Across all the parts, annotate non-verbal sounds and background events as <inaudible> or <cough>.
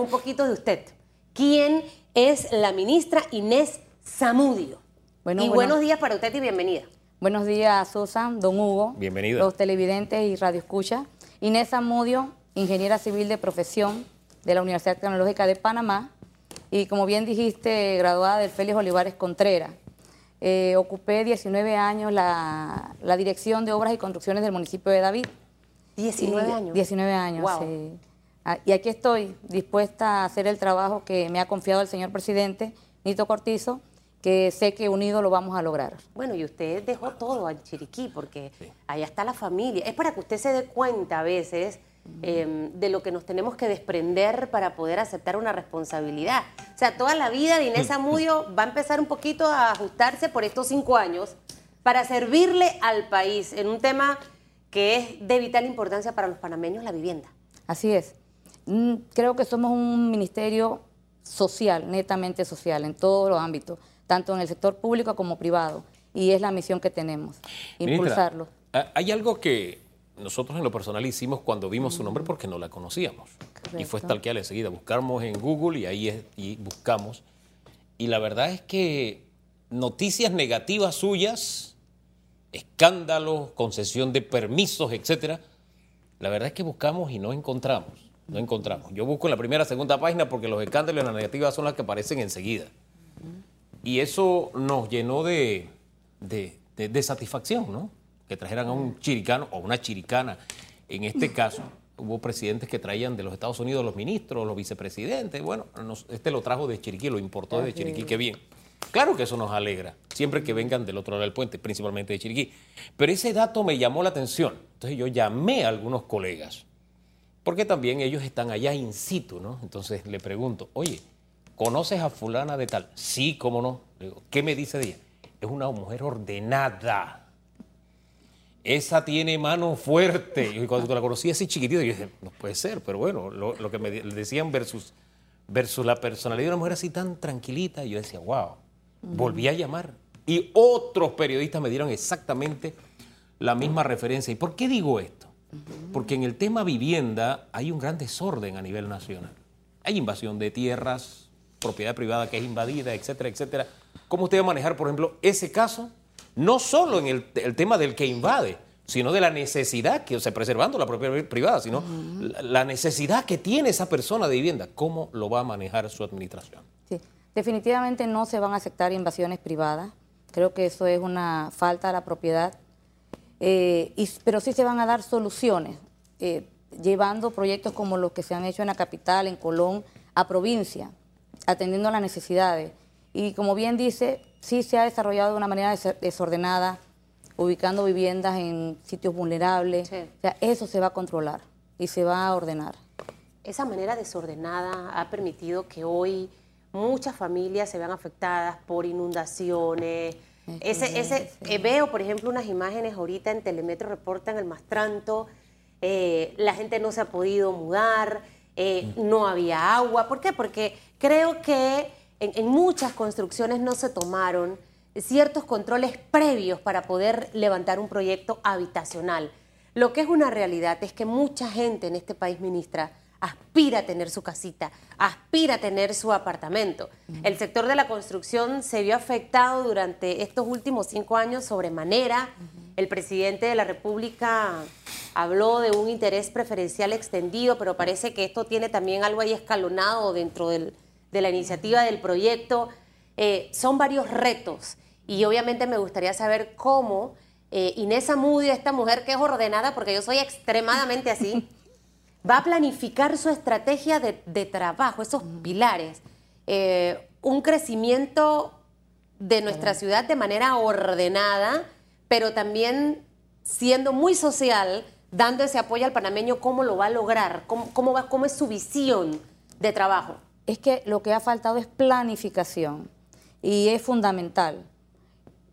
un poquito de usted. ¿Quién es la ministra Inés Zamudio? Bueno, y bueno. buenos días para usted y bienvenida. Buenos días, Susan, don Hugo. Bienvenida. Los televidentes y radioescuchas. Inés Zamudio, ingeniera civil de profesión de la Universidad Tecnológica de Panamá. Y como bien dijiste, graduada del Félix Olivares Contreras. Eh, ocupé 19 años la, la dirección de obras y construcciones del municipio de David. 19 Y- años. 19 años, Wow. sí. Ah, Y aquí estoy, dispuesta a hacer el trabajo que me ha confiado el señor presidente, Nito Cortizo, que sé que unidos lo vamos a lograr. Bueno, y usted dejó todo en Chiriquí porque allá está la familia. Es para que usted se dé cuenta a veces eh, de lo que nos tenemos que desprender para poder aceptar una responsabilidad. O sea, toda la vida de Inés Amudio va a empezar un poquito a ajustarse por estos cinco años para servirle al país en un tema que es de vital importancia para los panameños, la vivienda. Así es. Mm, Creo que somos un ministerio social, netamente social, en todos los ámbitos, tanto en el sector público como privado. Y es la misión que tenemos, Ministra, impulsarlo. Hay algo que nosotros en lo personal hicimos cuando vimos su nombre porque no la conocíamos. Y fue stalkear enseguida. Buscamos en Google y ahí es- y buscamos. Y la verdad es que noticias negativas suyas, escándalos, concesión de permisos, etcétera, la verdad es que buscamos y no encontramos. No encontramos. Yo busco en la primera, segunda página porque los escándalos y las negativas son las que aparecen enseguida. Y eso nos llenó de, de- de- de satisfacción, ¿no? Que trajeran a un chiricano o una chiricana. En este <laughs> caso, hubo presidentes que traían de los Estados Unidos los ministros, los vicepresidentes. Bueno, nos- este lo trajo de Chiriquí, lo importó de Chiriquí, qué bien. Claro que eso nos alegra, siempre que vengan del otro lado del puente, principalmente de Chiriquí. Pero ese dato me llamó la atención. Entonces yo llamé a algunos colegas, porque también ellos están allá in situ, ¿no? Entonces le pregunto, oye, ¿conoces a fulana de tal? Sí, cómo no. Le digo, ¿qué me dice de ella? Es una mujer ordenada. Esa tiene mano fuerte. Y cuando la conocí así chiquitita, yo dije, no puede ser, pero bueno, lo, lo que me de- decían versus, versus la personalidad de una mujer así tan tranquilita, yo decía, wow. Volví a llamar. Y otros periodistas me dieron exactamente la misma referencia. ¿Y por qué digo esto? Porque en el tema vivienda hay un gran desorden a nivel nacional. Hay invasión de tierras, propiedad privada que es invadida, etcétera, etcétera. ¿Cómo usted va a manejar, por ejemplo, ese caso? No solo en el, el tema del que invade, sino de la necesidad, que, o sea, preservando la propiedad privada, sino la, la necesidad que tiene esa persona de vivienda. ¿Cómo lo va a manejar su administración? Sí, definitivamente no se van a aceptar invasiones privadas. Creo que eso es una falta a la propiedad. Eh, y- pero sí se van a dar soluciones, eh, llevando proyectos como los que se han hecho en la capital, en Colón, a provincia, atendiendo a las necesidades. Y como bien dice, sí se ha desarrollado de una manera des- desordenada, ubicando viviendas en sitios vulnerables. Sí. O sea, eso se va a controlar y se va a ordenar. Esa manera desordenada ha permitido que hoy muchas familias se vean afectadas por inundaciones. Ese, ese, eh, veo, por ejemplo, unas imágenes ahorita en Telemetro reportan el Mastranto, eh, la gente no se ha podido mudar, eh, no había agua. ¿Por qué? Porque creo que en, en muchas construcciones no se tomaron ciertos controles previos para poder levantar un proyecto habitacional. Lo que es una realidad es que mucha gente en este país, ministra, aspira a tener su casita, aspira a tener su apartamento. El sector de la construcción se vio afectado durante estos últimos cinco años sobremanera. El presidente de la República habló de un interés preferencial extendido, pero parece que esto tiene también algo ahí escalonado dentro del- de la iniciativa del proyecto. Eh, son varios retos y obviamente me gustaría saber cómo eh, Inés Amudio, esta mujer que es ordenada, porque yo soy extremadamente así, <laughs> va a planificar su estrategia de, de trabajo, esos pilares, eh, un crecimiento de nuestra ciudad de manera ordenada, pero también siendo muy social, dando ese apoyo al panameño, ¿cómo lo va a lograr? ¿Cómo, cómo va, cómo es su visión de trabajo? es que lo que ha faltado es planificación y es fundamental.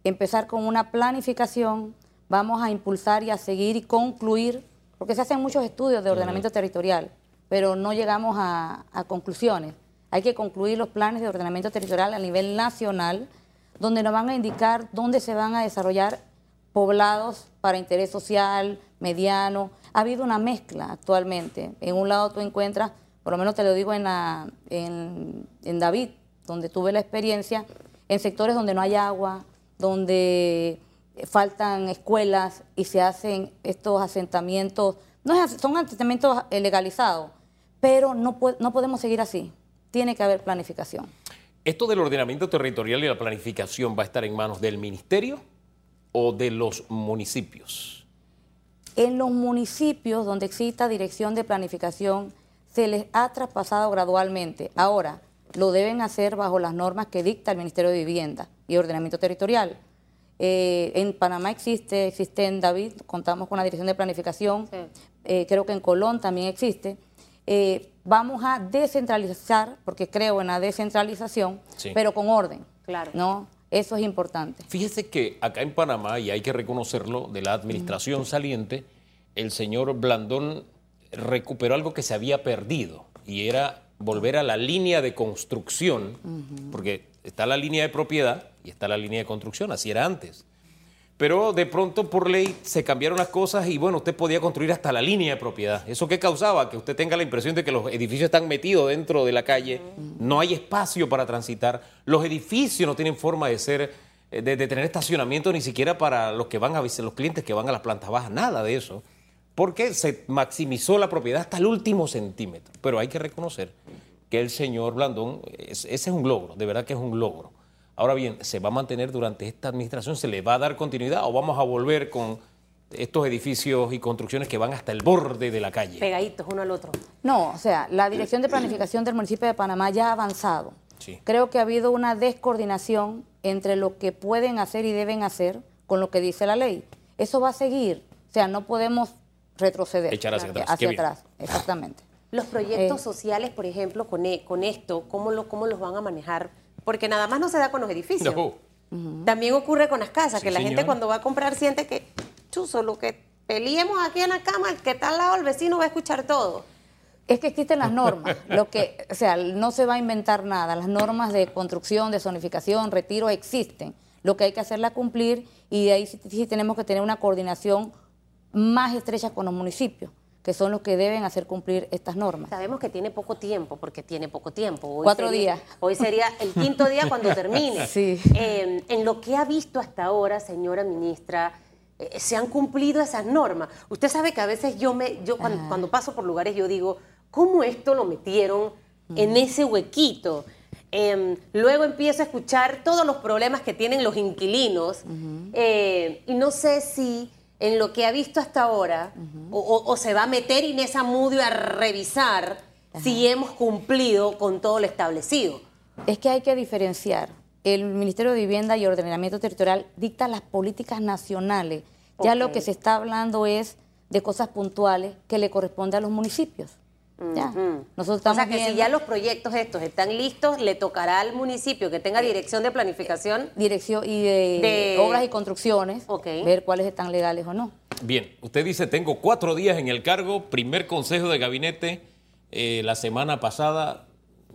Empezar con una planificación, vamos a impulsar y a seguir y concluir, porque se hacen muchos estudios de ordenamiento territorial, pero no llegamos a, a conclusiones. Hay que concluir los planes de ordenamiento territorial a nivel nacional, donde nos van a indicar dónde se van a desarrollar poblados para interés social, mediano. Ha habido una mezcla actualmente. En un lado tú encuentras por lo menos te lo digo en, la, en, en David, donde tuve la experiencia, en sectores donde no hay agua, donde faltan escuelas y se hacen estos asentamientos, no es, son asentamientos legalizados, pero no, no podemos seguir así. Tiene que haber planificación. ¿Esto del ordenamiento territorial y la planificación va a estar en manos del ministerio o de los municipios? En los municipios donde exista dirección de planificación se les ha traspasado gradualmente. Ahora, lo deben hacer bajo las normas que dicta el Ministerio de Vivienda y Ordenamiento Territorial. Eh, en Panamá existe, existe en David, contamos con la Dirección de Planificación, eh, creo que en Colón también existe. Eh, vamos a descentralizar, porque creo en la descentralización, pero con orden. Claro. ¿no? Eso es importante. Fíjese que acá en Panamá, y hay que reconocerlo, de la administración saliente, el señor Blandón recuperó algo que se había perdido, y era volver a la línea de construcción, porque está la línea de propiedad y está la línea de construcción, así era antes. Pero de pronto por ley se cambiaron las cosas y bueno, usted podía construir hasta la línea de propiedad. ¿Eso qué causaba? Que usted tenga la impresión de que los edificios están metidos dentro de la calle, no hay espacio para transitar, los edificios no tienen forma de ser, eh, de, tener estacionamiento ni siquiera para los que van a los clientes que van a las plantas bajas, nada de eso porque se maximizó la propiedad hasta el último centímetro. Pero hay que reconocer que el señor Blandón, ese es un logro, de verdad que es un logro. Ahora bien, ¿se va a mantener durante esta administración? ¿Se le va a dar continuidad o vamos a volver con estos edificios y construcciones que van hasta el borde de la calle? Pegaditos uno al otro. No, o sea, la Dirección de Planificación del municipio de Panamá ya ha avanzado. Creo que ha habido una descoordinación entre lo que pueden hacer y deben hacer con lo que dice la ley. Eso va a seguir. O sea, no podemos retroceder. Echar hacia atrás. Hacia atrás, exactamente. Los proyectos eh, sociales, por ejemplo, con, e, con esto, ¿cómo, lo, ¿cómo los van a manejar? Porque nada más no se da con los edificios. También ocurre con las casas, que la gente cuando va a comprar siente que, chuzo, lo que peleemos aquí en la cama, el que está al lado el vecino va a escuchar todo. Es que existen las normas, lo que, o sea, no se va a inventar nada. Las normas de construcción, de zonificación, retiro existen. Lo que hay que hacerla cumplir y de ahí sí tenemos que tener una coordinación más estrechas con los municipios que son los que deben hacer cumplir estas normas. Sabemos que tiene poco tiempo, porque tiene poco tiempo. Cuatro días. Hoy sería el quinto día cuando termine. <laughs> Sí. Em, en lo que ha visto hasta ahora, señora ministra, eh, se han cumplido esas normas. Usted sabe que a veces yo me, yo cuando, paso por lugares yo digo, ¿cómo esto lo metieron en ese huequito? Em, luego empiezo a escuchar todos los problemas que tienen los inquilinos eh, y no sé si en lo que ha visto hasta ahora, o, se va a meter Inés Amudio a revisar si hemos cumplido con todo lo establecido. Es que hay que diferenciar. El Ministerio de Vivienda y Ordenamiento Territorial dicta las políticas nacionales. Ya lo que se está hablando es de cosas puntuales que le corresponde a los municipios. Ya. Nosotros estamos o sea que si ya los proyectos estos están listos, le tocará al municipio que tenga dirección de planificación. Dirección y de, obras y construcciones, ver cuáles están legales o no. Bien, usted dice, tengo cuatro días en el cargo, primer consejo de gabinete, eh, la semana pasada,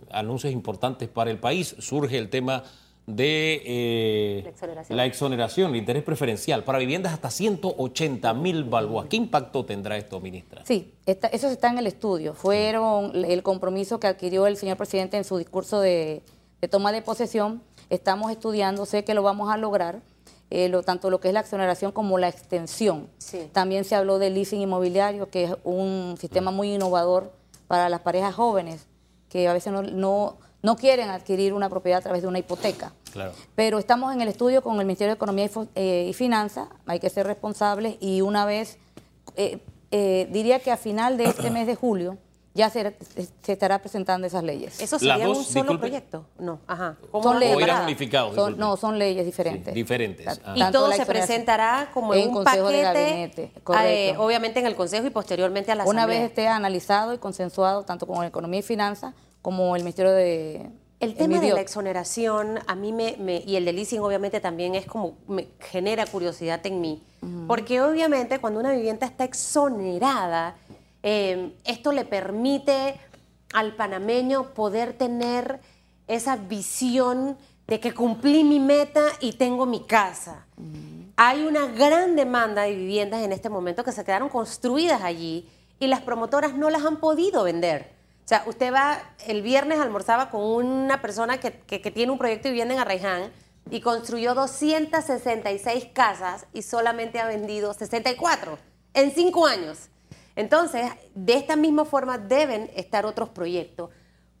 anuncios importantes para el país, surge el tema de eh, la, exoneración. el interés preferencial para viviendas hasta 180 mil balboas. ¿Qué impacto tendrá esto, ministra? Sí, eso está en el estudio. Fueron el compromiso que adquirió el señor presidente en su discurso de, toma de posesión. Estamos estudiando, sé que lo vamos a lograr. Eh, lo, tanto lo que es la exoneración como la extensión. También se habló del leasing inmobiliario, que es un sistema muy innovador para las parejas jóvenes, que a veces no no quieren adquirir una propiedad a través de una hipoteca. Pero estamos en el estudio con el Ministerio de Economía y, eh, Finanzas, hay que ser responsables y una vez, eh, eh, diría que a final de este mes de julio, ya se, estará presentando esas leyes. ¿Eso sería un solo proyecto? No, ajá. Son leyes son, No, son leyes diferentes. diferentes. Ah. Y todo se presentará como en un consejo paquete, de gabinete, correcto. obviamente en el Consejo y posteriormente a la Una vez esté analizado y consensuado tanto con Economía y Finanzas como el Ministerio de... El tema de la exoneración a mí me, y el de leasing obviamente también es como, me genera curiosidad en mí, porque obviamente cuando una vivienda está exonerada, em, esto le permite al panameño poder tener esa visión de que cumplí mi meta y tengo mi casa. Hay una gran demanda de viviendas en este momento que se quedaron construidas allí y las promotoras no las han podido vender O sea, usted va, el viernes almorzaba con una persona que, que- tiene un proyecto de vivienda en Arraiján y construyó 266 casas y solamente ha vendido 64 en cinco años. Entonces, de esta misma forma deben estar otros proyectos.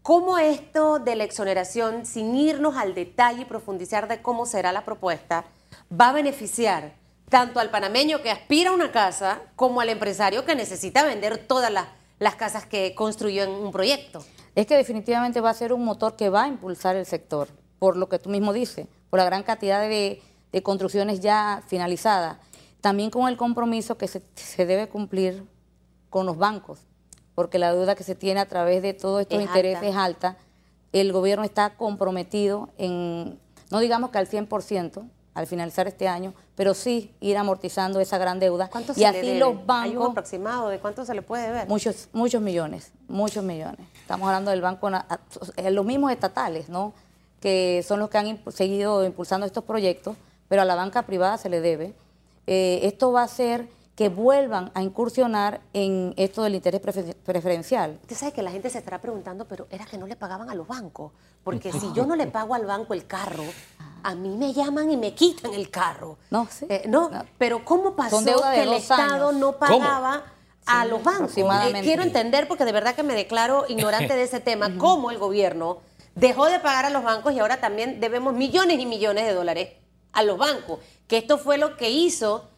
¿Cómo esto de la exoneración, sin irnos al detalle y profundizar de cómo será la propuesta, va a beneficiar tanto al panameño que aspira a una casa como al empresario que necesita vender todas las, las casas que construyó en un proyecto? Es que definitivamente va a ser un motor que va a impulsar el sector, por lo que tú mismo dices, por la gran cantidad de, de construcciones ya finalizadas. También con el compromiso que se, se debe cumplir con los bancos, porque la deuda que se tiene a través de todos estos Es intereses alta. es alta. El gobierno está comprometido en, no digamos que al 100% al finalizar este año, pero sí ir amortizando esa gran deuda. ¿Cuánto y se así le debe? los ¿Hay un bancos aproximado de cuánto se le puede ver? Muchos, muchos millones, muchos millones. Estamos hablando del banco, eh, los mismos estatales, ¿no? Que son los que han seguido impulsando estos proyectos, pero a la banca privada se le debe. Eh, esto va a hacer que vuelvan a incursionar en esto del interés prefer- preferencial. Usted sabe que la gente se estará preguntando, pero era que no le pagaban a los bancos. Porque <laughs> si yo no le pago al banco el carro, a mí me llaman y me quitan el carro. No, sí. Eh, no, No. pero ¿cómo pasó que el Estado años. no pagaba a los bancos? Eh, quiero entender, porque de verdad que me declaro ignorante de ese <laughs> tema, cómo el gobierno dejó de pagar a los bancos y ahora también debemos millones y millones de dólares a los bancos. Que esto fue lo que hizo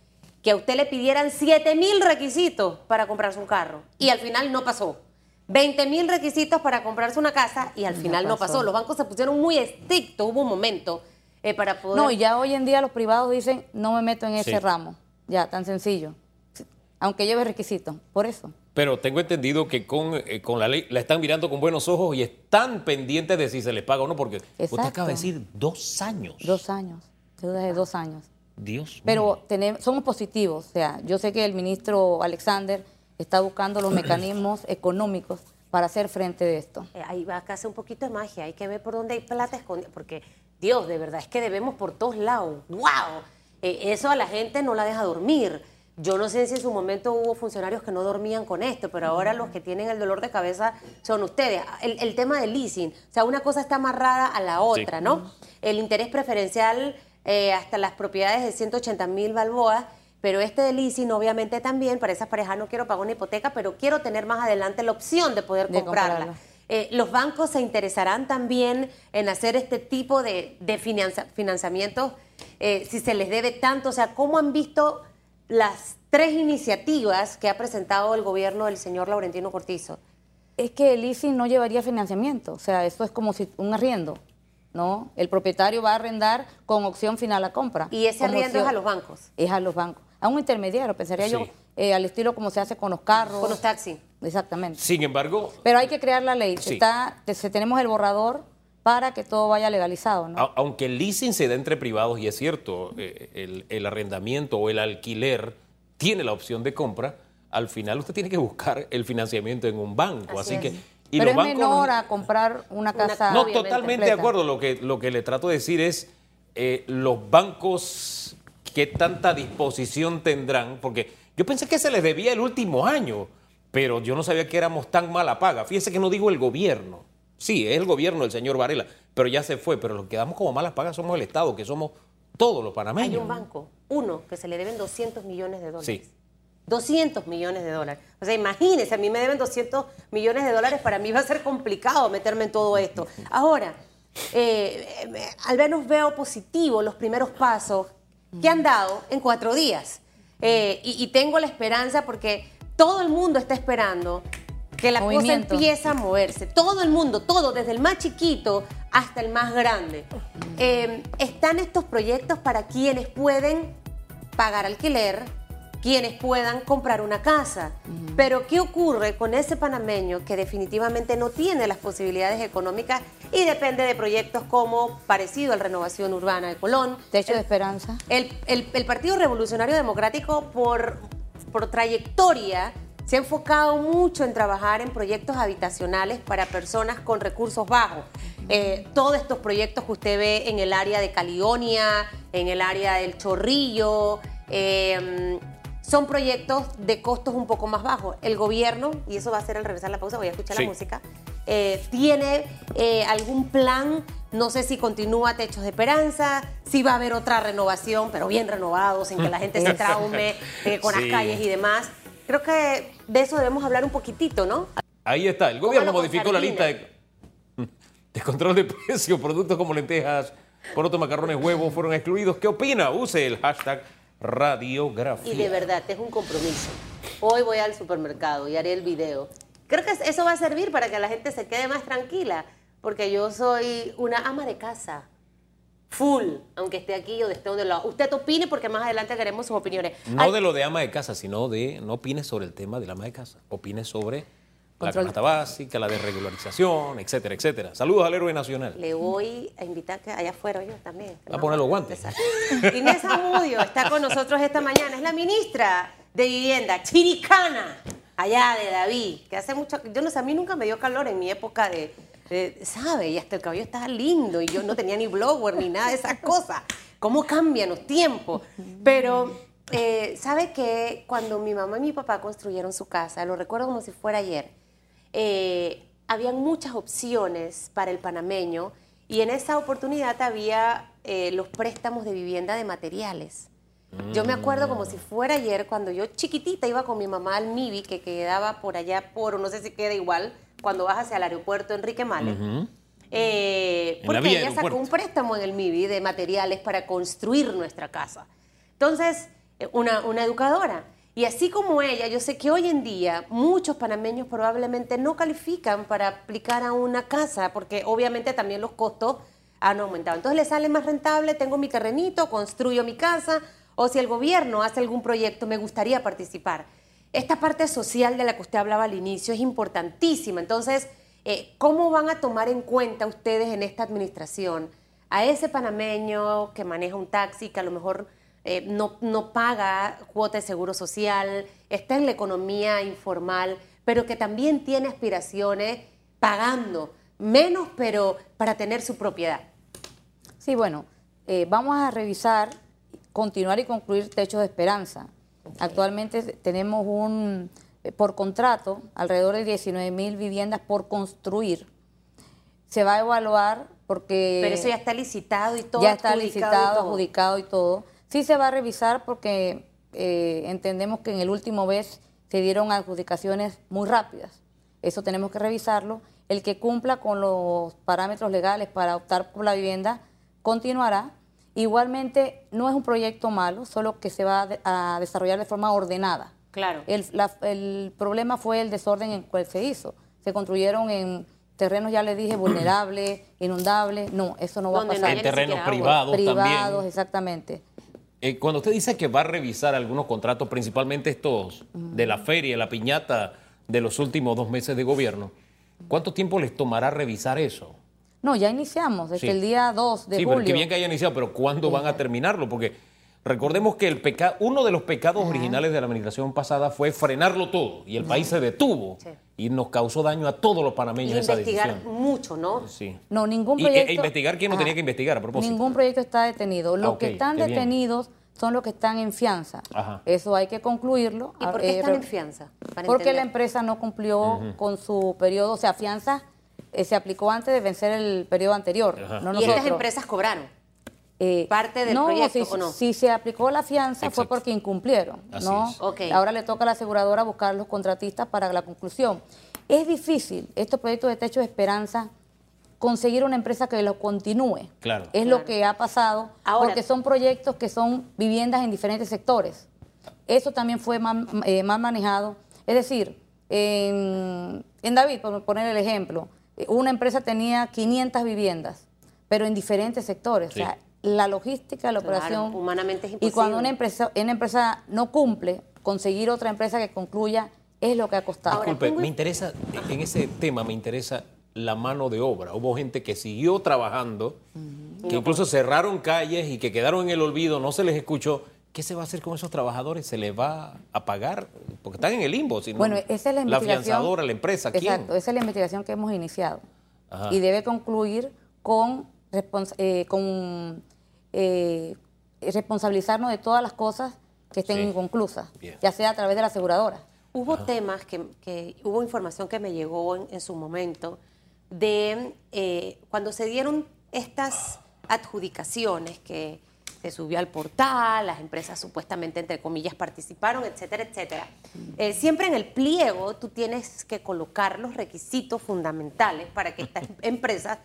que a usted le pidieran 7 mil requisitos para comprarse un carro y al final no pasó. 20 mil requisitos para comprarse una casa y al final no pasó. pasó. Los bancos se pusieron muy estrictos, hubo un momento eh, para poder... No, y ya hoy en día los privados dicen, no me meto en ese Sí. ramo. Ya, tan sencillo. Aunque lleve requisitos, por eso. Pero tengo entendido que con, eh, con la ley la están mirando con buenos ojos y están pendientes de si se les paga o no, porque usted acaba de decir dos años. Dos años, deudas de dos años. Dios Pero tenemos, somos positivos, o sea, yo sé que el ministro Alexander está buscando los mecanismos <clears throat> económicos para hacer frente de esto. Eh, ahí va a hacer un poquito de magia, hay que ver por dónde hay plata escondida, porque Dios, de verdad, es que debemos por todos lados. ¡Wow! Eh, eso a la gente no la deja dormir. Yo no sé si en su momento hubo funcionarios que no dormían con esto, pero ahora los que tienen el dolor de cabeza son ustedes. El, el tema del leasing, o sea, una cosa está amarrada a la otra, ¿no? El interés preferencial eh, hasta las propiedades de 180 mil balboas, pero este de leasing obviamente también, para esas parejas no quiero pagar una hipoteca, pero quiero tener más adelante la opción de poder De comprarla. comprarla. Eh, los bancos se interesarán también en hacer este tipo de, de finanza- financiamientos eh, si se les debe tanto. O sea, ¿cómo han visto las tres iniciativas que ha presentado el gobierno del señor Laurentino Cortizo? Es que el leasing no llevaría financiamiento, o sea, eso es como si un arriendo, ¿no? El propietario va a arrendar con opción final a compra. Y ese arriendo es a los bancos, Es a los bancos. A un intermediario, pensaría yo, eh, al estilo como se hace con los carros. con los taxis. Exactamente. Sin embargo, Pero hay que crear la ley. Sí. Está, tenemos el borrador para que todo vaya legalizado, ¿no? a- aunque el leasing se da entre privados, y es cierto, eh, el, el arrendamiento o el alquiler tiene la opción de compra, al final usted tiene que buscar el financiamiento en un banco. Así Así, es. que. Y Pero los es bancos- menor a comprar una casa. No, totalmente de acuerdo. Lo que, lo que le trato de decir es eh, los bancos qué tanta disposición tendrán, porque yo pensé que se les debía el último año, pero yo no sabía que éramos tan mala paga. Fíjese que no digo el gobierno. Sí, es el gobierno del señor Varela, pero ya se fue. Pero los que damos como malas pagas somos el Estado, que somos todos los Hay panameños. un banco, uno, que se le deben 200 millones de dólares. Sí. 200 millones de dólares. O sea, imagínense, a mí me deben 200 millones de dólares, para mí va a ser complicado meterme en todo esto. Ahora, eh, eh, al menos veo positivo los primeros pasos que han dado en cuatro días. Eh, y, y tengo la esperanza porque todo el mundo está esperando que la Movimiento. cosa empiece a moverse. Todo el mundo, todo, desde el más chiquito hasta el más grande. Eh, están estos proyectos para quienes pueden pagar alquiler, quienes puedan comprar una casa. Pero ¿qué ocurre con ese panameño que definitivamente no tiene las posibilidades económicas y depende de proyectos como parecido al Renovación Urbana de Colón? Techo de esperanza. El, el- el Partido Revolucionario Democrático, por, por trayectoria, se ha enfocado mucho en trabajar en proyectos habitacionales para personas con recursos bajos. Eh, todos estos proyectos que usted ve en el área de Caledonia, en el área del Chorrillo, eh, son proyectos de costos un poco más bajos. El gobierno, y eso va a ser al regresar la pausa, voy a escuchar Sí. la música, eh, tiene eh, algún plan, no sé si continúa Techos de Esperanza, si va a haber otra renovación, pero bien renovado, sin que la gente se traume <laughs> eh, con Sí. las calles y demás. Creo que de eso debemos hablar un poquitito, ¿no? Ahí está. El gobierno modificó la lista <laughs> de control de precios. Productos como lentejas, porotos, macarrones, huevos fueron excluidos. ¿Qué opina? Use el hashtag radiografía. Y de verdad, es un compromiso. Hoy voy al supermercado y haré el video. Creo que eso va a servir para que la gente se quede más tranquila, porque yo soy una ama de casa. Full, aunque esté aquí o esté donde lo Usted opine porque más adelante queremos sus opiniones. No de lo de ama de casa, sino de no opines sobre el tema del ama de casa. Opines sobre la canasta básica, la desregularización, etcétera, etcétera. Saludos al héroe nacional. Le voy a invitar que allá afuera yo también. A poner los guantes. Inés Amudio está con nosotros esta mañana. Es la ministra de Vivienda, chiricana, allá de David, que hace mucho... Yo no sé, a mí nunca me dio calor en mi época de... de- ¿Sabe? Y hasta el cabello estaba lindo y yo no tenía ni blower ni nada de esas cosas. ¿Cómo cambian los tiempos? Pero, eh, ¿sabe que Cuando mi mamá y mi papá construyeron su casa, lo recuerdo como si fuera ayer, eh, habían muchas opciones para el panameño y en esa oportunidad había eh, los préstamos de vivienda de materiales. Yo me acuerdo como si fuera ayer cuando yo chiquitita iba con mi mamá al MIBI que quedaba por allá por, no sé si queda igual, cuando vas hacia el aeropuerto Enrique Male. Eh, En la porque ella sacó aeropuerto. un préstamo en el MIBI de materiales para construir nuestra casa. Entonces, eh, una, una educadora. Y así como ella, yo sé que hoy en día muchos panameños probablemente no califican para aplicar a una casa, porque obviamente también los costos han aumentado. Entonces les sale más rentable, tengo mi terrenito, construyo mi casa, o si el gobierno hace algún proyecto, me gustaría participar. Esta parte social de la que usted hablaba al inicio es importantísima. Entonces, eh, ¿cómo van a tomar en cuenta ustedes en esta administración a ese panameño que maneja un taxi, que a lo mejor eh, no, no paga cuota de seguro social, está en la economía informal, pero que también tiene aspiraciones pagando menos, pero para tener su propiedad? Sí, bueno, eh, vamos a revisar, continuar y concluir Techos de Esperanza. Actualmente tenemos un, eh, por contrato, alrededor de 19 mil viviendas por construir. Se va a evaluar porque... Pero eso ya está licitado y todo. ya está y licitado, todo. adjudicado y todo. Sí se va a revisar porque eh, entendemos que en el último vez se dieron adjudicaciones muy rápidas. Eso tenemos que revisarlo. El que cumpla con los parámetros legales para optar por la vivienda continuará. Igualmente, no es un proyecto malo, solo que se va a de- a desarrollar de forma ordenada. Claro. El, la- el problema fue el desorden en el cual se hizo. Se construyeron en terrenos, ya les dije, vulnerables, inundables. No, eso no va a pasar. En terrenos privados, privados, también. exactamente. Eh, cuando usted dice que va a revisar algunos contratos, principalmente estos de la feria, la piñata de los últimos dos meses de gobierno, ¿cuánto tiempo les tomará revisar eso? No, ya iniciamos desde Sí. el día 2 de sí, pero julio. que bien que haya iniciado, pero ¿cuándo van a terminarlo? Porque recordemos que el peca- uno de los pecados originales de la administración pasada fue frenarlo todo y el país se detuvo Sí. y nos causó daño a todos los Y panameños esa investigar decisión. mucho, ¿no? Sí. No, ningún Y- e- proyecto. e investigar quién no tenía que investigar, a propósito. Ningún proyecto está detenido. Los Ah, que están detenidos son los que están en fianza. Ajá. Eso hay que concluirlo. ¿Y por qué eh, están en fianza? Para Porque la empresa no cumplió con su periodo, o sea, fianza eh, se aplicó antes de vencer el periodo anterior. Y estas empresas cobraron. Eh, parte del no, proyecto, si, ¿o no? Si se aplicó la fianza fue porque incumplieron, Así ¿no? es. Ok. Ahora le toca a la aseguradora buscar los contratistas para la conclusión. Es difícil estos proyectos de techo de esperanza conseguir una empresa que lo continúe. Claro. Es Claro. lo que ha pasado, Ahora- porque son proyectos que son viviendas en diferentes sectores. Eso también fue mal, eh, mal manejado. Es decir, en, en David, por poner el ejemplo, una empresa tenía 500 viviendas, pero en diferentes sectores. Sí. O sea, la logística, la Claro, operación. humanamente es Y cuando una empresa, una empresa no cumple, conseguir otra empresa que concluya es lo que ha costado. Disculpe, me interesa, en ese tema me interesa la mano de obra. Hubo gente que siguió trabajando, que incluso cerraron calles y que quedaron en el olvido, no se les escuchó. ¿Qué se va a hacer con esos trabajadores? ¿Se les va a pagar? Porque están en el limbo. si no- Bueno, esa es la investigación. fianzadora, la empresa, ¿quién? Exacto, esa es la investigación que hemos iniciado. Ajá. Y debe concluir con, respons- eh, con eh, responsabilizarnos de todas las cosas que estén Sí. inconclusas, Bien. ya sea a través de la aseguradora. Hubo temas que, que- hubo información que me llegó en, en su momento de eh, cuando se dieron estas adjudicaciones que se subió al portal, las empresas supuestamente, entre comillas, participaron, etcétera, etcétera. Eh, siempre en el pliego tú tienes que colocar los requisitos fundamentales para que estas <laughs> empresas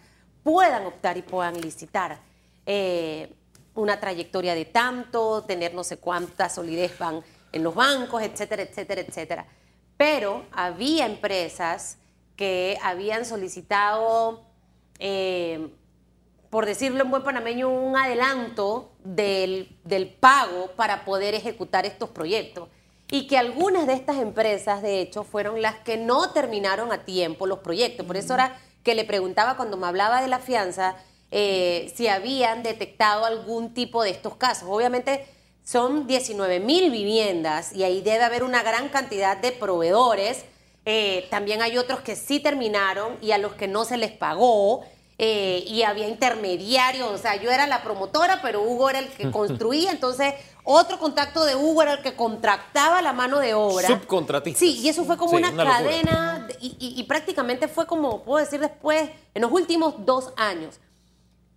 puedan optar y puedan licitar. Eh, una trayectoria de tanto, tener no sé cuánta solidez van en los bancos, etcétera, etcétera, etcétera. Pero había empresas que habían solicitado, eh, por decirlo en buen panameño, un adelanto del, del pago para poder ejecutar estos proyectos. Y que algunas de estas empresas, de hecho, fueron las que no terminaron a tiempo los proyectos. Por eso era que le preguntaba cuando me hablaba de la fianza eh, si habían detectado algún tipo de estos casos. Obviamente son 19 mil viviendas y ahí debe haber una gran cantidad de proveedores. Eh, también hay otros que sí terminaron y a los que no se les pagó. eh, y había intermediarios, o sea, yo era la promotora, pero Hugo era el que <laughs> construía, entonces otro contacto de Hugo era el que contractaba la mano de obra. Subcontratistas. Sí, y eso fue como Sí, una, cadena de- y, y- y prácticamente fue como, puedo decir después, en los últimos dos años.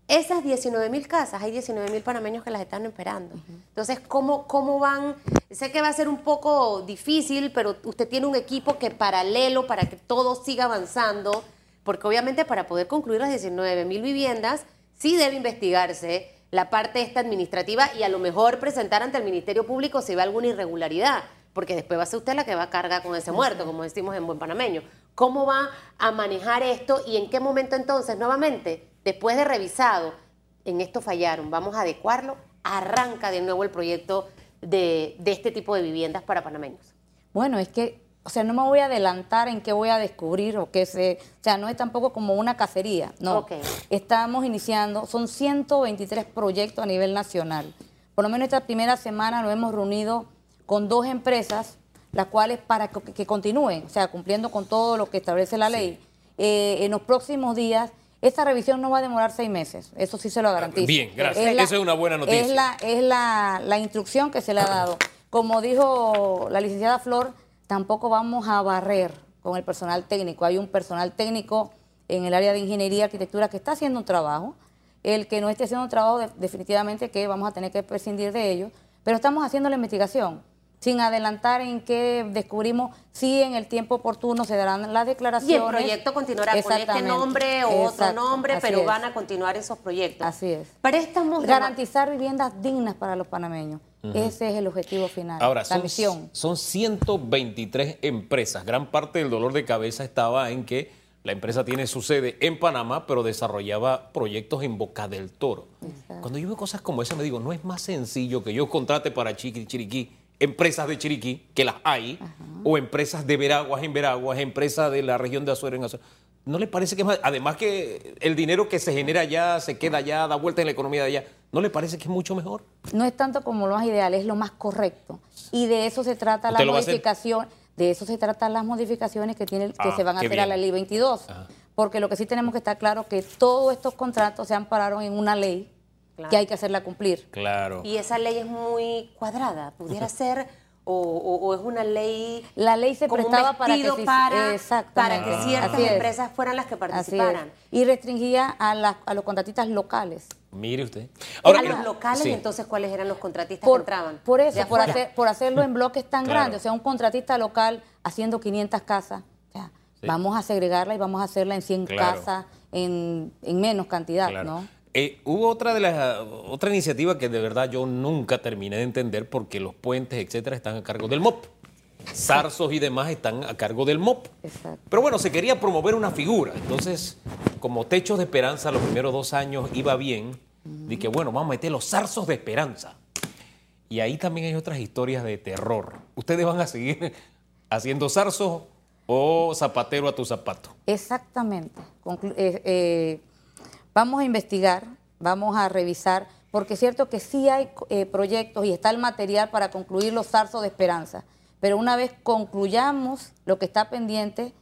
Esas 19 mil casas, hay 19 mil panameños que las están esperando. Entonces, ¿cómo, ¿cómo van? Sé que va a ser un poco difícil, pero usted tiene un equipo que paralelo para que todo siga avanzando, porque obviamente para poder concluir las 19 mil viviendas, sí debe investigarse la parte esta administrativa y a lo mejor presentar ante el Ministerio Público si ve alguna irregularidad, porque después va a ser usted la que va a cargar con ese muerto, como decimos en buen panameño. ¿Cómo va a manejar esto y en qué momento entonces, nuevamente, después de revisado, en esto fallaron, vamos a adecuarlo, arranca de nuevo el proyecto de, de este tipo de viviendas para panameños? Bueno, es que, o sea, no me voy a adelantar en qué voy a descubrir o qué sé, o sea, no es tampoco como una cacería, no. Ok. Estamos iniciando, son 123 proyectos a nivel nacional. Por lo menos esta primera semana nos hemos reunido con dos empresas, las cuales para que, que continúen, o sea, cumpliendo con todo lo que establece la ley, eh, en los próximos días, esta revisión no va a demorar seis meses, eso sí se lo garantizo. Bien, gracias. Esa es una buena noticia. Es la, es la, la instrucción que se le ha dado. Como dijo la licenciada Flor, tampoco vamos a barrer con el personal técnico. Hay un personal técnico en el área de ingeniería y arquitectura que está haciendo un trabajo. El que no esté haciendo un trabajo, de- definitivamente que vamos a tener que prescindir de ellos. Pero estamos haciendo la investigación, sin adelantar en qué descubrimos si en el tiempo oportuno se darán las Y declaraciones. el proyecto continuará con este nombre o otro nombre, así pero es. van a continuar esos proyectos. Así es. Préstamos de- Garantizar viviendas dignas para los panameños. Ese es el objetivo final, Ahora, la son, misión. son 123 empresas. Gran parte del dolor de cabeza estaba en que la empresa tiene su sede en Panamá, pero desarrollaba proyectos en Boca del Toro. Cuando yo veo cosas como esa, me digo, no es más sencillo que yo contrate para Chiqui, Chiriquí empresas de Chiriquí, que las hay, o empresas de Veraguas en Veraguas, empresas de la región de Azuero en Azuero. ¿No le parece que es más? Además que el dinero que se genera allá, se queda allá, da vuelta en la economía de allá, ¿no le parece que es mucho mejor? No es tanto como lo más ideal, es lo más correcto. Y de eso se trata la modificación, de eso se tratan las modificaciones que tiene que Ah, se van a hacer a la ley 22. Ajá. Porque lo que sí tenemos que estar claro que todos estos contratos se ampararon en una ley Claro. que hay que hacerla cumplir. Claro. Y esa ley es muy cuadrada, pudiera <laughs> ser, o, o- o es una ley La ley se como un prestaba para que para, para que ciertas así es. empresas fueran las que participaran. Y restringía a, las- a los contratistas locales. Mire usted. a mira, los locales, sí. entonces, ¿cuáles eran los contratistas Por, que entraban? por eso, por, hacer, por hacerlo en bloques tan <laughs> Claro. grandes, o sea, un contratista local haciendo 500 casas, o sea, Sí. vamos a segregarla y vamos a hacerla en 100 Claro. casas en, en menos cantidad, Claro. ¿no? Eh, hubo otra de las otra iniciativa que de verdad yo nunca terminé de entender porque los puentes, etcétera, están a cargo del MOP. Zarzos y demás están a cargo del MOP. Exacto. Pero bueno, se quería promover una figura. Entonces, como Techos de Esperanza los primeros dos años iba bien, dije, bueno, vamos a meter los zarzos de esperanza. Y ahí también hay otras historias de terror. ¿Ustedes van a seguir <laughs> haciendo zarzos o zapatero a tu zapato? Exactamente. Conclu- eh, eh, vamos a investigar, vamos a revisar, porque es cierto que sí hay eh, proyectos y está el material para concluir los zarzos de esperanza, pero una vez concluyamos lo que está pendiente,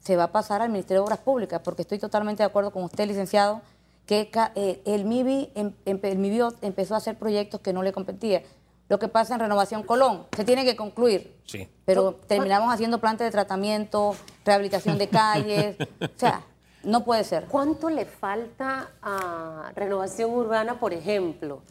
se va a pasar al Ministerio de Obras Públicas, porque estoy totalmente de acuerdo con usted, licenciado, que eh, el MIBI, em- empe- el empezó a hacer proyectos que no le competían. lo que pasa en Renovación Colón. Se tiene que concluir. Sí. Pero terminamos haciendo plantas de tratamiento, rehabilitación de calles. o sea, no puede ser. ¿Cuánto le falta a renovación urbana, por ejemplo?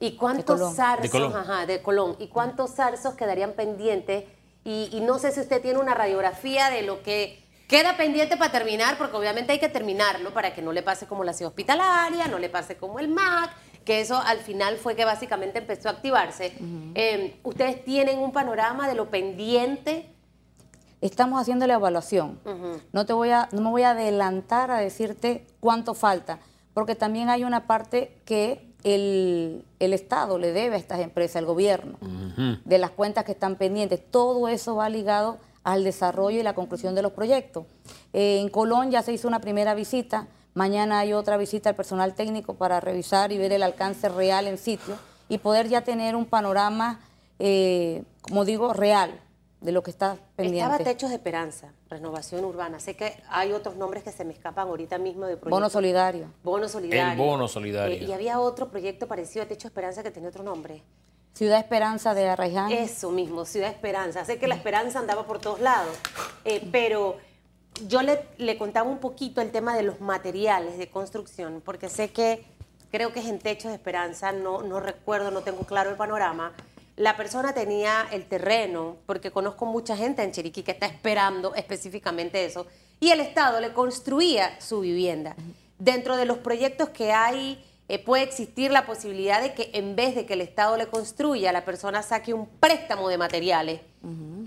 ¿Y De cuántos Colón. zarzos, De Colón. ajá, de Colón, y cuántos zarzos quedarían pendientes? Y, y no sé si usted tiene una radiografía de lo que queda pendiente para terminar, porque obviamente hay que terminarlo para que no le pase como la ciudad hospitalaria, no le pase como el MAC, que eso al final fue que básicamente empezó a activarse. Eh, ¿Ustedes tienen un panorama de lo pendiente? Estamos haciendo la evaluación. no, te voy a, no me voy a adelantar a decirte cuánto falta, porque también hay una parte que el, el Estado le debe a estas empresas, el gobierno, de las cuentas que están pendientes. Todo eso va ligado al desarrollo y la conclusión de los proyectos. Eh, en Colón ya se hizo una primera visita, mañana hay otra visita al personal técnico para revisar y ver el alcance real en sitio y poder ya tener un panorama, eh, como digo, real de lo que está pendiente. Estaba Techos de Esperanza, renovación urbana. Sé que hay otros nombres que se me escapan ahorita mismo de proyectos. Bono solidario. Bono solidario. El bono solidario. Eh, y había otro proyecto parecido a Techo de Esperanza que tenía otro nombre. Ciudad Esperanza de Arraiján. Eso mismo, Ciudad Esperanza. Sé que la esperanza andaba por todos lados, eh, pero yo le, le contaba un poquito el tema de los materiales de construcción, porque sé que creo que es en Techo de Esperanza, no, no recuerdo, no tengo claro el panorama. La persona tenía el terreno, porque conozco mucha gente en Chiriquí que está esperando específicamente eso, y el Estado le construía su vivienda. Dentro de los proyectos que hay, eh, puede existir la posibilidad de que en vez de que el Estado le construya, la persona saque un préstamo de materiales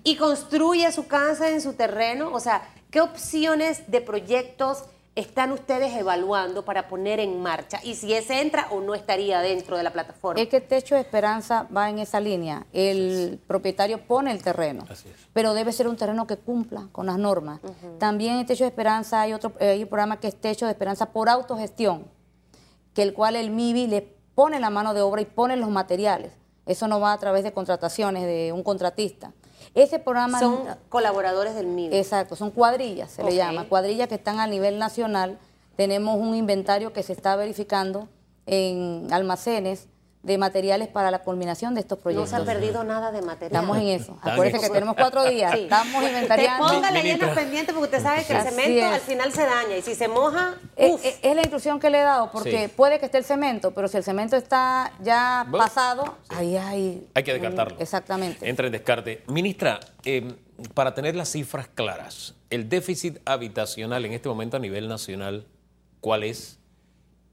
y construya su casa en su terreno. O sea, ¿qué opciones de proyectos están ustedes evaluando para poner en marcha? Y si ese entra o no estaría dentro de la plataforma. Es que Techo de Esperanza va en esa línea. El propietario pone el terreno, Así es. pero debe ser un terreno que cumpla con las normas. También en Techo de Esperanza hay otro hay un programa que es Techo de Esperanza por autogestión, que el cual el MIBI le pone la mano de obra y pone los materiales. Eso no va a través de contrataciones de un contratista. Ese programa Son colaboradores del MIB. Exacto, son cuadrillas, se le llama, cuadrillas que están a nivel nacional. Tenemos un inventario que se está verificando en almacenes de materiales para la culminación de estos No proyectos. se ha perdido nada de material. Estamos en eso. Acuérdense en que tenemos cuatro días. Sí. Estamos inventariando. Póngale ahí en Ministra. los pendientes porque usted sabe que el Así cemento es. al final se daña y si se moja, Es, uf. es- es la instrucción que le he dado, porque Sí. puede que esté el cemento, pero si el cemento está ya pasado, ahí hay... Hay que descartarlo. Exactamente. Entra en descarte. Ministra, eh, para tener las cifras claras, el déficit habitacional en este momento a nivel nacional, ¿cuál es?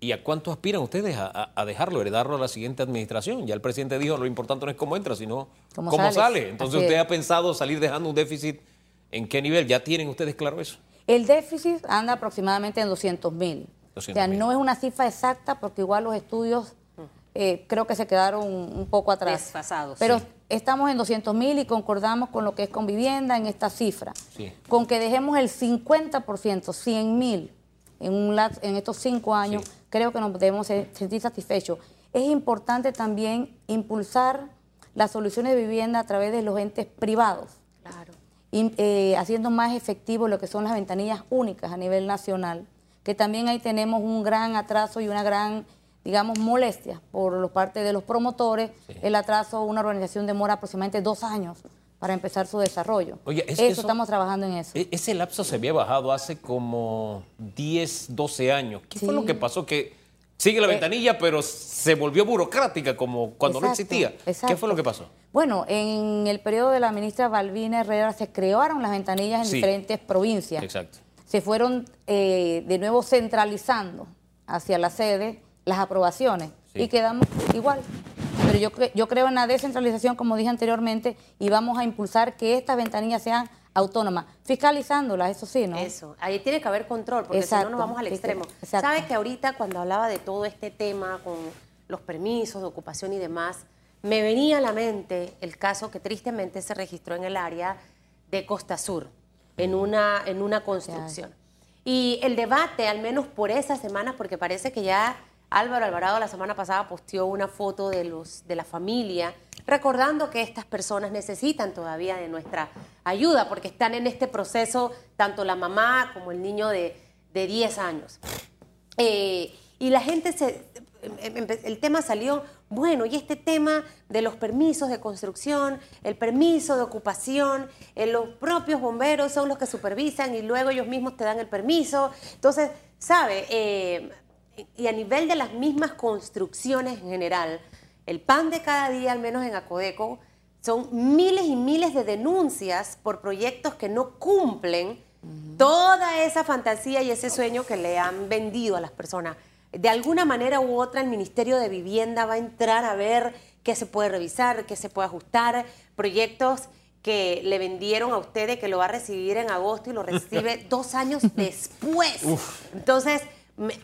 ¿Y a cuánto aspiran ustedes a, dejarlo, heredarlo a la siguiente administración? Ya el presidente dijo, lo importante no es cómo entra, sino Cómo sale. Entonces, Así ¿usted es. ha pensado salir dejando un déficit en qué nivel? ¿Ya tienen ustedes claro eso? El déficit anda aproximadamente en 200 mil. O sea, 200.000. no es una cifra exacta porque igual los estudios eh, creo que se quedaron un poco atrás. Desfasados, Pero sí. estamos en 200 mil y concordamos con lo que es con vivienda en esta cifra. Sí. Con que dejemos el 50%, 100 mil en, un lap- en estos cinco años, Sí. creo que nos debemos se- sentir satisfechos. Es importante también impulsar las soluciones de vivienda a través de los entes privados Claro. y, eh, haciendo más efectivo lo que son las ventanillas únicas a nivel nacional, que también ahí tenemos un gran atraso y una gran, digamos, molestia por los parte de los promotores. El atraso, una organización demora aproximadamente dos años para empezar su desarrollo. Oye, es- eso, eso- estamos trabajando en eso. E- Ese lapso se había bajado hace como 10, 12 años. ¿Qué fue lo que pasó? Que sigue la ventanilla, pero se volvió burocrática como cuando no Exacto, existía. ¿Qué fue lo que pasó? Bueno, en el periodo de la ministra Balbina Herrera se crearon las ventanillas en Sí. diferentes provincias. Exacto. se fueron eh, de nuevo centralizando hacia la sede las aprobaciones Sí. y quedamos igual. Pero yo, yo creo en la descentralización, como dije anteriormente, y vamos a impulsar que estas ventanillas sean autónomas, fiscalizándolas, eso sí, ¿no? Eso, ahí tiene que haber control, porque si no nos vamos al extremo. exacto. ¿Sabe que ahorita cuando hablaba de todo este tema con los permisos de ocupación y demás, me venía a la mente el caso que tristemente se registró en el área de Costa Sur, en una, en una construcción. Y el debate, al menos por esa semana, porque parece que ya Álvaro Alvarado la semana pasada posteó una foto de, los, de la familia, recordando que estas personas necesitan todavía de nuestra ayuda, porque están en este proceso, tanto la mamá como el niño de, de 10 años. Eh, y la gente se. em- em- El tema salió. bueno, y este tema de los permisos de construcción, el permiso de ocupación, eh, los propios bomberos son los que supervisan y luego ellos mismos te dan el permiso. Entonces, ¿sabe? Eh, y a nivel de las mismas construcciones en general, el pan de cada día, al menos en Acodeco, son miles y miles de denuncias por proyectos que no cumplen toda esa fantasía y ese sueño que le han vendido a las personas. De alguna manera u otra el Ministerio de Vivienda va a entrar a ver qué se puede revisar, qué se puede ajustar, proyectos que le vendieron a ustedes que lo va a recibir en agosto y lo recibe <laughs> dos años después. Entonces,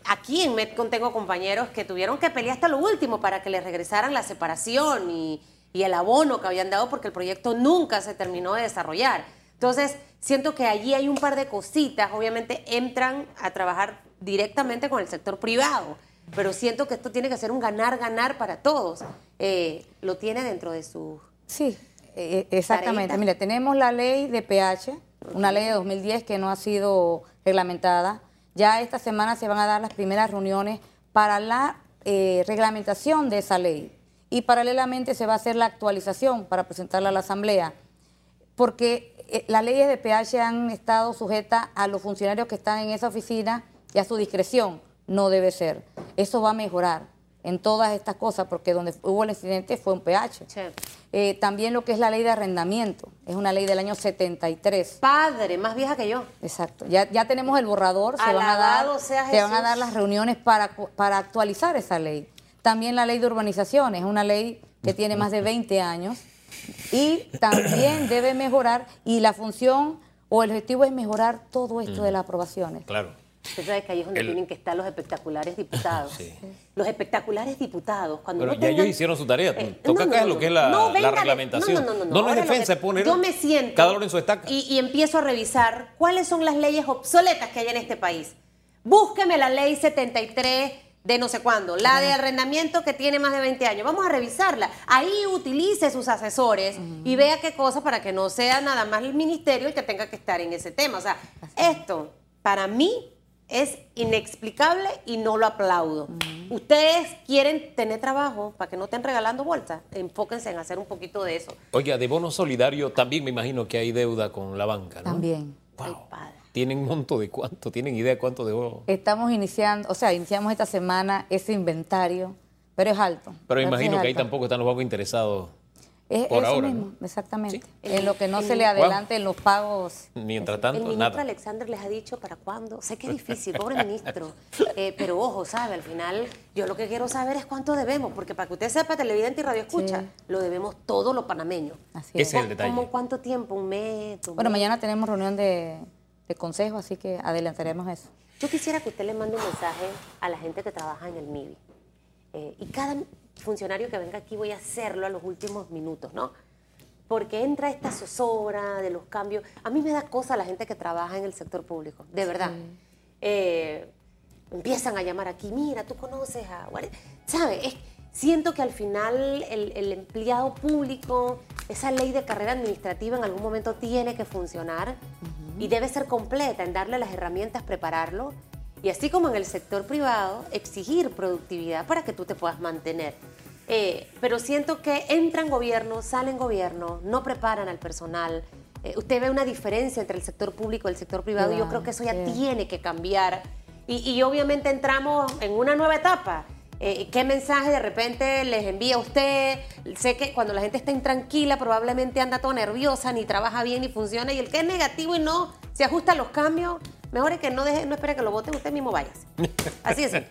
aquí en Metcon tengo compañeros que tuvieron que pelear hasta lo último para que les regresaran la separación y, y el abono que habían dado porque el proyecto nunca se terminó de desarrollar. Entonces, siento que allí hay un par de cositas, obviamente entran a trabajar directamente con el sector privado, pero siento que esto tiene que ser un ganar-ganar para todos. Eh, lo tiene dentro de su... Sí, eh, exactamente. Mire, tenemos la ley de pH, una ley de 2010 que no ha sido reglamentada. Ya esta semana se van a dar las primeras reuniones para la eh, reglamentación de esa ley y paralelamente se va a hacer la actualización para presentarla a la Asamblea, porque eh, las leyes de pH han estado sujetas a los funcionarios que están en esa oficina y a su discreción. No debe ser. Eso va a mejorar en todas estas cosas, porque donde hubo el incidente fue un pH. Eh, también lo que es la ley de arrendamiento, es una ley del año 73. Padre, más vieja que yo. Exacto, ya, ya tenemos el borrador, se van, a dar, se van a dar las reuniones para, para actualizar esa ley. También la ley de urbanización, es una ley que tiene más de 20 años y también debe mejorar y la función o el objetivo es mejorar todo esto de las aprobaciones. Claro. Usted sabe que ahí es donde tienen que estar los espectaculares diputados. <laughs> Los espectaculares diputados. Cuando Pero ya ellos hicieron su tarea. Eh, Toca acá lo que es la, reglamentación. No, no, no. es defensa, es poner yo me siento cada uno en su estaca. Y, y, empiezo a revisar cuáles son las leyes obsoletas que hay en este país. Búsqueme la ley 73 de no sé cuándo, la de arrendamiento que tiene más de 20 años. Vamos a revisarla. Ahí utilice sus asesores y vea qué cosa para que no sea nada más el ministerio el que tenga que estar en ese tema. O sea, esto para mí es inexplicable y no lo aplaudo. Ustedes quieren tener trabajo para que no estén regalando vueltas. Enfóquense en hacer un poquito de eso. Oiga, de bono solidario también me imagino que hay deuda con la banca, ¿no? También. ¿Tienen un monto de cuánto? ¿Tienen idea de cuánto de oro? Estamos iniciando, o sea, iniciamos esta semana ese inventario, pero es alto. Pero imagino que ahí tampoco están los bancos interesados es por eso mismo, exactamente. En lo que no se le adelante en los pagos. Mientras tanto, el ministro Alexander les ha dicho para cuándo. Sé que es difícil, pobre ministro. Eh, pero ojo, ¿sabe? Al final, yo lo que quiero saber es cuánto debemos, porque para que usted sepa, televidente y radio escucha, lo debemos todo lo panameño. Así es. Ese es el detalle. ¿Cómo cuánto tiempo? ¿Un mes? bueno, mañana tenemos reunión de, de consejo, así que adelantaremos eso. Yo quisiera que usted le mande un mensaje a la gente que trabaja en el MIBI. Eh, y cada funcionario que venga aquí voy a hacerlo a los últimos minutos, ¿no? Porque entra esta zozobra de los cambios. A mí me da cosa la gente que trabaja en el sector público, de verdad. Eh, empiezan a llamar aquí, mira, tú conoces a... ¿Sabes? siento que al final el, empleado público, esa ley de carrera administrativa en algún momento tiene que funcionar y debe ser completa en darle las herramientas, prepararlo y así como en el sector privado, exigir productividad para que tú te puedas mantener. Eh, pero siento que entran gobiernos, salen gobiernos, no preparan al personal. Eh, usted ve una diferencia entre el sector público y el sector privado y yo creo que eso ya tiene que cambiar. Y, obviamente entramos en una nueva etapa. Eh, ¿Qué mensaje de repente les envía usted? Sé que cuando la gente está intranquila probablemente anda todo nerviosa, ni trabaja bien, ni funciona. Y el que es negativo y no se ajusta a los cambios, Mejor es que no, deje, no espere que lo voten, usted mismo vaya. Así es. <laughs>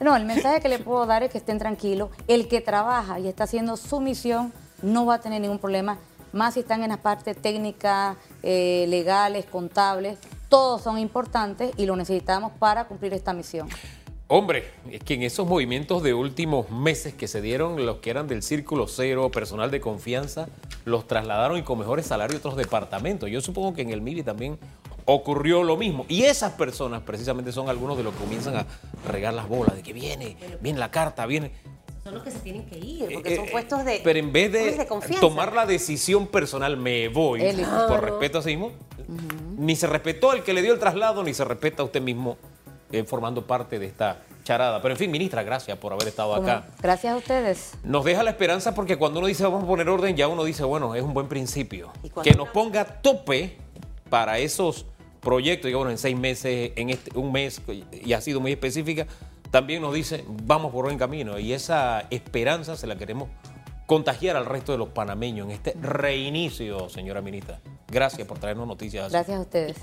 No, el mensaje que le puedo dar es que estén tranquilos. El que trabaja y está haciendo su misión no va a tener ningún problema, más si están en las partes técnicas, eh, legales, contables. Todos son importantes y lo necesitamos para cumplir esta misión. Hombre, es que en esos movimientos de últimos meses que se dieron, los que eran del círculo cero, personal de confianza, los trasladaron y con mejores salarios a otros departamentos. Yo supongo que en el MIBI también ocurrió lo mismo. Y esas personas precisamente son algunos de los que comienzan a regar las bolas, de que viene, viene la carta, viene... Son los que se tienen que ir, porque son eh, puestos de Pero en vez de, tomar la decisión personal, me voy, por respeto a sí mismo, ni se respetó el que le dio el traslado, ni se respeta a usted mismo eh, formando parte de esta charada. Pero en fin, ministra, gracias por haber estado acá. Gracias a ustedes. Nos deja la esperanza porque cuando uno dice vamos a poner orden, ya uno dice, bueno, es un buen principio. Que nos ponga tope para esos proyectos, digamos, en seis meses, en este, un mes, y ha sido muy específica, también nos dice, vamos por buen camino. Y esa esperanza se la queremos contagiar al resto de los panameños en este reinicio, señora ministra. Gracias por traernos noticias. Gracias a ustedes.